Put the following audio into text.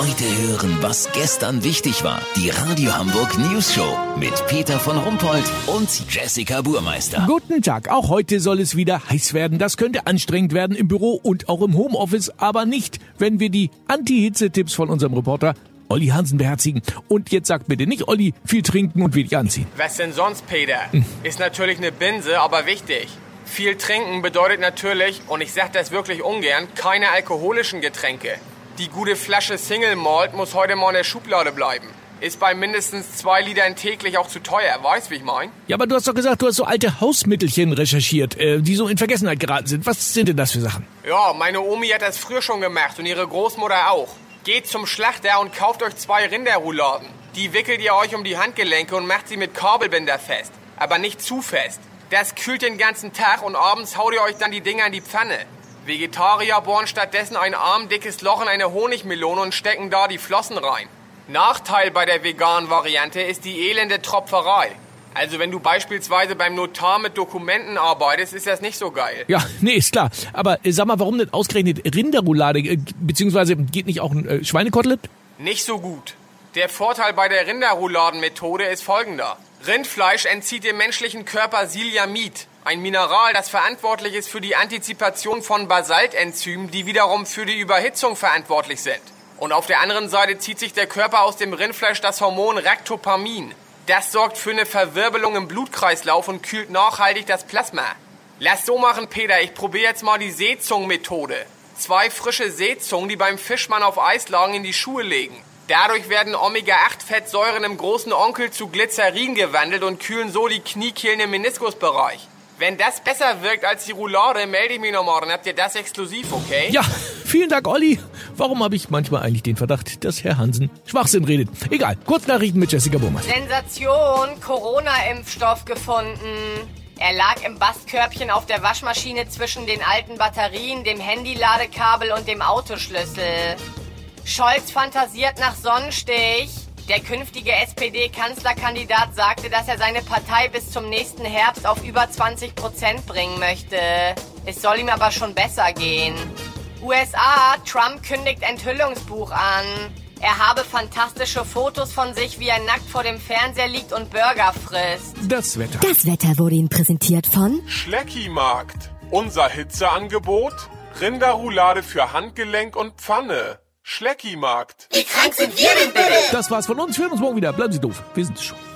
Heute hören, was gestern wichtig war. Die Radio Hamburg News Show mit Peter von Rumpold und Jessica Burmeister. Guten Tag. Auch heute soll es wieder heiß werden. Das könnte anstrengend werden im Büro und auch im Homeoffice, aber nicht, wenn wir die Anti-Hitze-Tipps von unserem Reporter Olli Hansen beherzigen. Und jetzt sagt bitte nicht Olli, viel trinken und wenig anziehen. Was denn sonst, Peter? Ist natürlich eine Binse, aber wichtig. Viel trinken bedeutet natürlich, und ich sag das wirklich ungern, keine alkoholischen Getränke. Die gute Flasche Single Malt muss heute mal in der Schublade bleiben. Ist bei mindestens zwei Litern täglich auch zu teuer, weißt wie ich mein? Ja, aber du hast doch gesagt, du hast so alte Hausmittelchen recherchiert, äh, die so in Vergessenheit geraten sind. Was sind denn das für Sachen? Ja, meine Omi hat das früher schon gemacht und ihre Großmutter auch. Geht zum Schlachter und kauft euch zwei Rinderrouladen. Die wickelt ihr euch um die Handgelenke und macht sie mit Kabelbinder fest. Aber nicht zu fest. Das kühlt den ganzen Tag und abends haut ihr euch dann die Dinger in die Pfanne. Vegetarier bohren stattdessen ein armdickes Loch in eine Honigmelone und stecken da die Flossen rein. Nachteil bei der veganen Variante ist die elende Tropferei. Also wenn du beispielsweise beim Notar mit Dokumenten arbeitest, ist das nicht so geil. Ja, nee, ist klar. Aber äh, sag mal, warum nicht ausgerechnet Rinderroulade, äh, beziehungsweise geht nicht auch ein äh, Schweinekotelett? Nicht so gut. Der Vorteil bei der Rinderrouladenmethode ist folgender. Rindfleisch entzieht dem menschlichen Körper Silyamid, ein Mineral, das verantwortlich ist für die Antizipation von Basaltenzymen, die wiederum für die Überhitzung verantwortlich sind. Und auf der anderen Seite zieht sich der Körper aus dem Rindfleisch das Hormon Ractopamin. Das sorgt für eine Verwirbelung im Blutkreislauf und kühlt nachhaltig das Plasma. Lass so machen, Peter. Ich probiere jetzt mal die Seezungenmethode. Zwei frische Seezungen, die beim Fischmann auf Eislagen in die Schuhe legen. Dadurch werden Omega-8-Fettsäuren im großen Onkel zu Glycerin gewandelt und kühlen so die Kniekehlen im Meniskusbereich. Wenn das besser wirkt als die Roulade, melde ich mich noch morgen. Habt ihr das exklusiv, okay? Ja, vielen Dank, Olli. Warum habe ich manchmal eigentlich den Verdacht, dass Herr Hansen Schwachsinn redet? Egal, Kurznachrichten mit Jessica Burmeister. Sensation, Corona-Impfstoff gefunden. Er lag im Bastkörbchen auf der Waschmaschine zwischen den alten Batterien, dem Handy-Ladekabel und dem Autoschlüssel. Scholz fantasiert nach Sonnenstich. Der künftige SPD-Kanzlerkandidat sagte, dass er seine Partei bis zum nächsten Herbst auf über 20 Prozent bringen möchte. Es soll ihm aber schon besser gehen. USA, Trump kündigt Enthüllungsbuch an. Er habe fantastische Fotos von sich, wie er nackt vor dem Fernseher liegt und Burger frisst. Das Wetter. Das Wetter wurde Ihnen präsentiert von Schleckimarkt. Unser Hitzeangebot. Rinderroulade für Handgelenk und Pfanne. Schleckimarkt. Wie krank sind wir denn bitte? Das war's von uns. Wir hören uns morgen wieder. Bleiben Sie doof. Wir sind's schon.